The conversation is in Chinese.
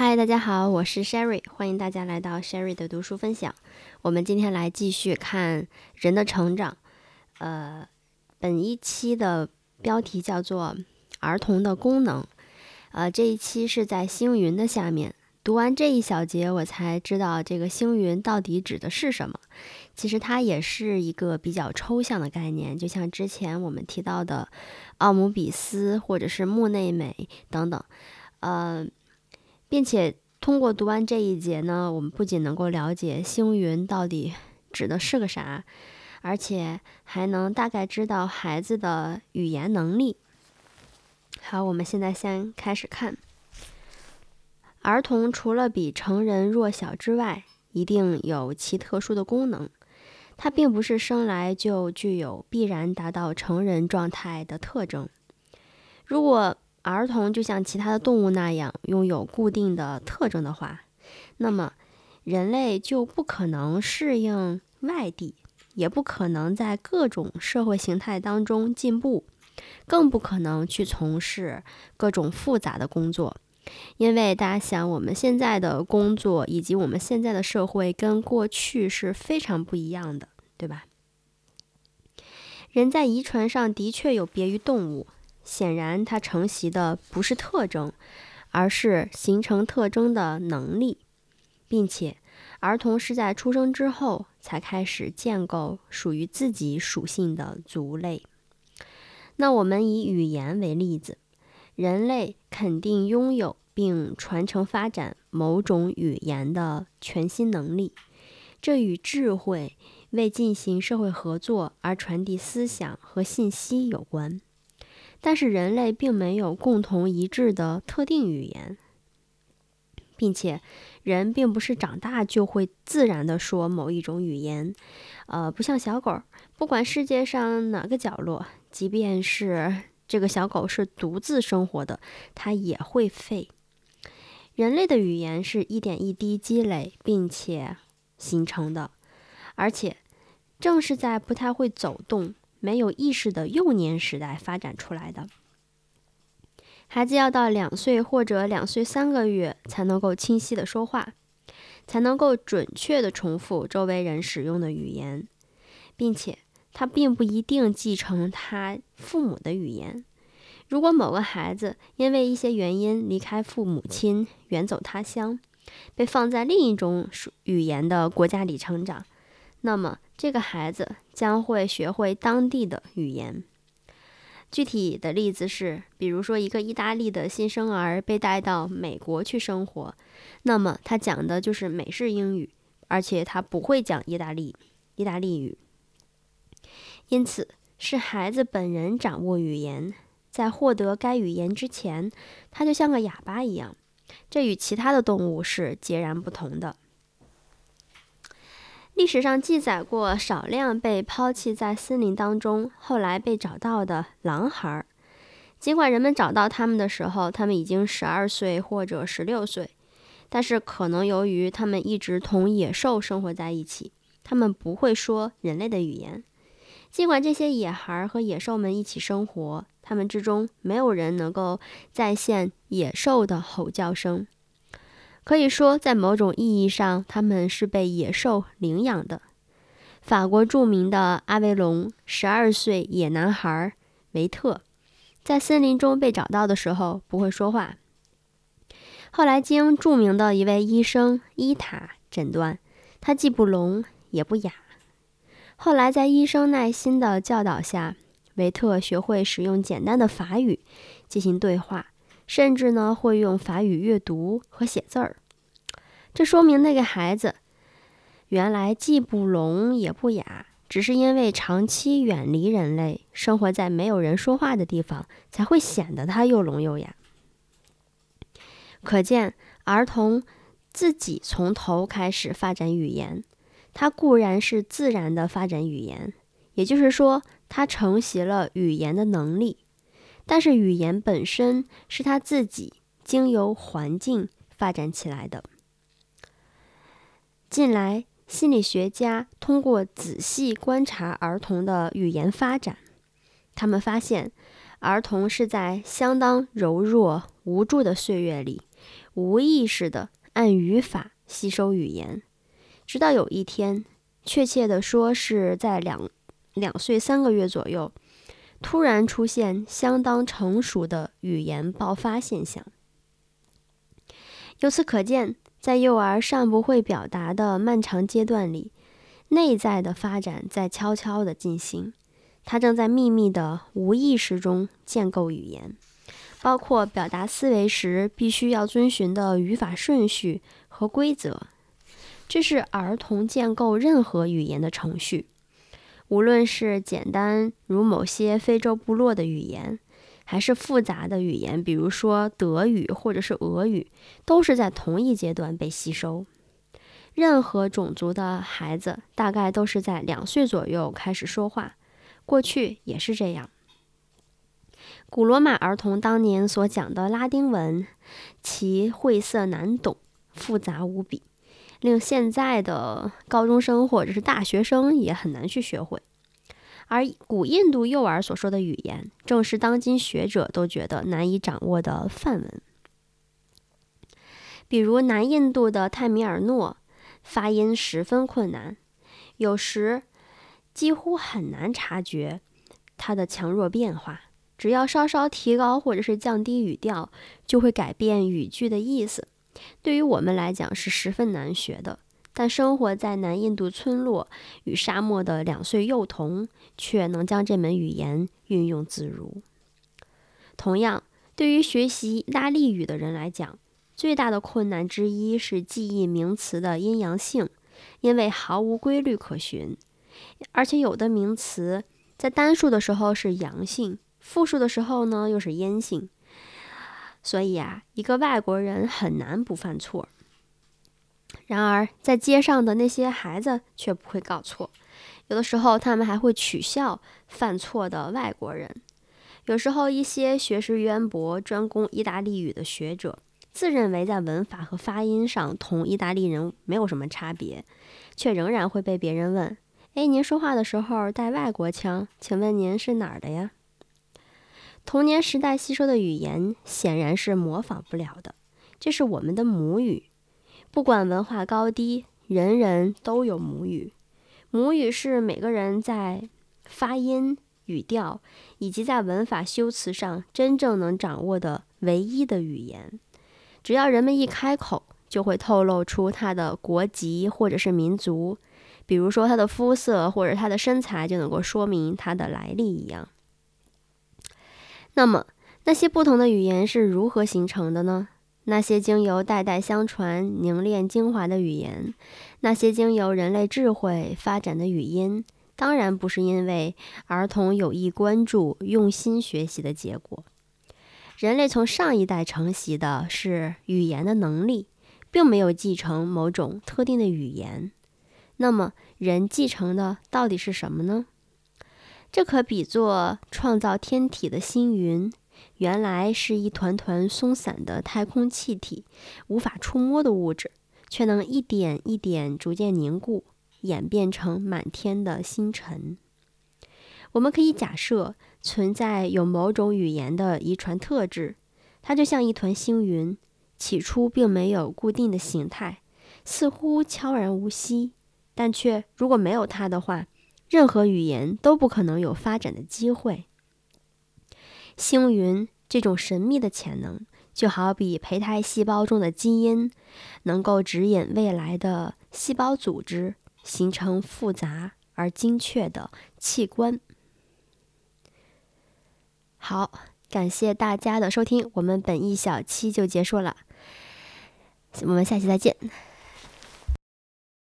嗨，大家好，我是 Sherry，欢迎大家来到 Sherry 的读书分享。我们今天来继续看人的成长。呃，本一期的标题叫做《儿童的功能》。呃，这一期是在星云的下面。读完这一小节，我才知道这个星云到底指的是什么。其实它也是一个比较抽象的概念，就像之前我们提到的奥姆比斯或者是木内美等等。呃。并且通过读完这一节呢，我们不仅能够了解星云到底指的是个啥，而且还能大概知道孩子的语言能力。好，我们现在先开始看。儿童除了比成人弱小之外，一定有其特殊的功能。它并不是生来就具有必然达到成人状态的特征。如果儿童就像其他的动物那样拥有固定的特征的话，那么人类就不可能适应外地，也不可能在各种社会形态当中进步，更不可能去从事各种复杂的工作。因为大家想，我们现在的工作以及我们现在的社会跟过去是非常不一样的，对吧？人在遗传上的确有别于动物。显然，它承袭的不是特征，而是形成特征的能力，并且儿童是在出生之后才开始建构属于自己属性的族类。那我们以语言为例子，人类肯定拥有并传承发展某种语言的全新能力，这与智慧为进行社会合作而传递思想和信息有关。但是人类并没有共同一致的特定语言，并且人并不是长大就会自然的说某一种语言，呃，不像小狗，不管世界上哪个角落，即便是这个小狗是独自生活的，它也会吠。人类的语言是一点一滴积累并且形成的，而且正是在不太会走动。没有意识的幼年时代发展出来的孩子，要到两岁或者两岁三个月才能够清晰的说话，才能够准确的重复周围人使用的语言，并且他并不一定继承他父母的语言。如果某个孩子因为一些原因离开父母亲，远走他乡，被放在另一种语言的国家里成长，那么这个孩子。将会学会当地的语言。具体的例子是，比如说一个意大利的新生儿被带到美国去生活，那么他讲的就是美式英语，而且他不会讲意大利意大利语。因此，是孩子本人掌握语言，在获得该语言之前，他就像个哑巴一样。这与其他的动物是截然不同的。历史上记载过少量被抛弃在森林当中，后来被找到的狼孩儿。尽管人们找到他们的时候，他们已经十二岁或者十六岁，但是可能由于他们一直同野兽生活在一起，他们不会说人类的语言。尽管这些野孩儿和野兽们一起生活，他们之中没有人能够再现野兽的吼叫声。可以说，在某种意义上，他们是被野兽领养的。法国著名的阿维隆十二岁野男孩维特，在森林中被找到的时候不会说话。后来经著名的一位医生伊塔诊断，他既不聋也不哑。后来在医生耐心的教导下，维特学会使用简单的法语进行对话。甚至呢，会用法语阅读和写字儿。这说明那个孩子原来既不聋也不哑，只是因为长期远离人类，生活在没有人说话的地方，才会显得他又聋又哑。可见，儿童自己从头开始发展语言，他固然是自然的发展语言，也就是说，他承袭了语言的能力。但是语言本身是他自己经由环境发展起来的。近来，心理学家通过仔细观察儿童的语言发展，他们发现，儿童是在相当柔弱无助的岁月里，无意识的按语法吸收语言，直到有一天，确切的说是在两两岁三个月左右，突然出现相当成熟的语言爆发现象。由此可见，在幼儿尚不会表达的漫长阶段里，内在的发展在悄悄地进行，他正在秘密的无意识中建构语言，包括表达思维时必须要遵循的语法顺序和规则。这是儿童建构任何语言的程序，无论是简单如某些非洲部落的语言。还是复杂的语言，比如说德语或者是俄语，都是在同一阶段被吸收。任何种族的孩子大概都是在两岁左右开始说话，过去也是这样。古罗马儿童当年所讲的拉丁文，其晦涩难懂，复杂无比，令现在的高中生或者是大学生也很难去学会。而古印度幼儿所说的语言，正是当今学者都觉得难以掌握的范文。比如南印度的泰米尔诺，发音十分困难，有时几乎很难察觉它的强弱变化。只要稍稍提高或者是降低语调，就会改变语句的意思。对于我们来讲，是十分难学的。但生活在南印度村落与沙漠的两岁幼童却能将这门语言运用自如。同样，对于学习意大利语的人来讲，最大的困难之一是记忆名词的阴阳性，因为毫无规律可循，而且有的名词在单数的时候是阳性，复数的时候呢又是阴性，所以啊，一个外国人很难不犯错。然而，在街上的那些孩子却不会搞错，有的时候他们还会取笑犯错的外国人。有时候，一些学识渊博、专攻意大利语的学者，自认为在文法和发音上同意大利人没有什么差别，却仍然会被别人问：“哎，您说话的时候带外国腔，请问您是哪儿的呀？”童年时代吸收的语言显然是模仿不了的，这是我们的母语。不管文化高低，人人都有母语。母语是每个人在发音、语调以及在文法修辞上真正能掌握的唯一的语言。只要人们一开口，就会透露出他的国籍或者是民族，比如说他的肤色或者他的身材，就能够说明他的来历一样。那么，那些不同的语言是如何形成的呢？那些经由代代相传凝练精华的语言，那些经由人类智慧发展的语音，当然不是因为儿童有意关注、用心学习的结果。人类从上一代承袭的是语言的能力，并没有继承某种特定的语言。那么，人继承的到底是什么呢？这可比作创造天体的星云。原来是一团团松散的太空气体，无法触摸的物质，却能一点一点逐渐凝固，演变成满天的星辰。我们可以假设存在有某种语言的遗传特质，它就像一团星云，起初并没有固定的形态，似乎悄然无息，但却如果没有它的话，任何语言都不可能有发展的机会。星云这种神秘的潜能，就好比胚胎细胞中的基因，能够指引未来的细胞组织，形成复杂而精确的器官。好，感谢大家的收听，我们本一小期就结束了，我们下期再见。